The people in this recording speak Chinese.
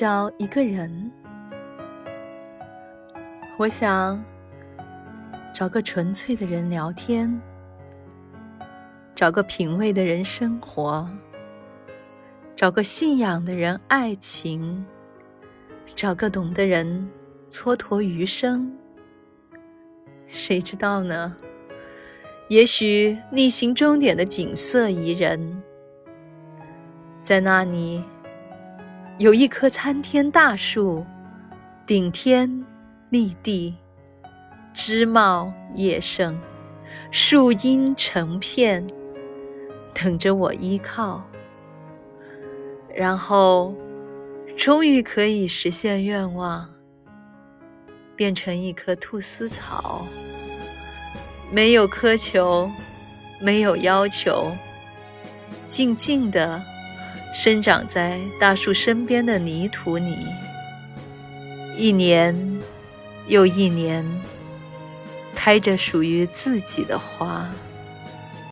找一个人，我想找个纯粹的人聊天，找个品味的人生活，找个信仰的人爱情，找个懂的人蹉跎余生。谁知道呢？也许逆行终点的景色宜人，在那里。有一棵参天大树，顶天立地，枝茂叶盛，树荫成片，等着我依靠。然后，终于可以实现愿望，变成一棵菟丝草，没有苛求，没有要求，静静的。生长在大树身边的泥土里，一年又一年，开着属于自己的花。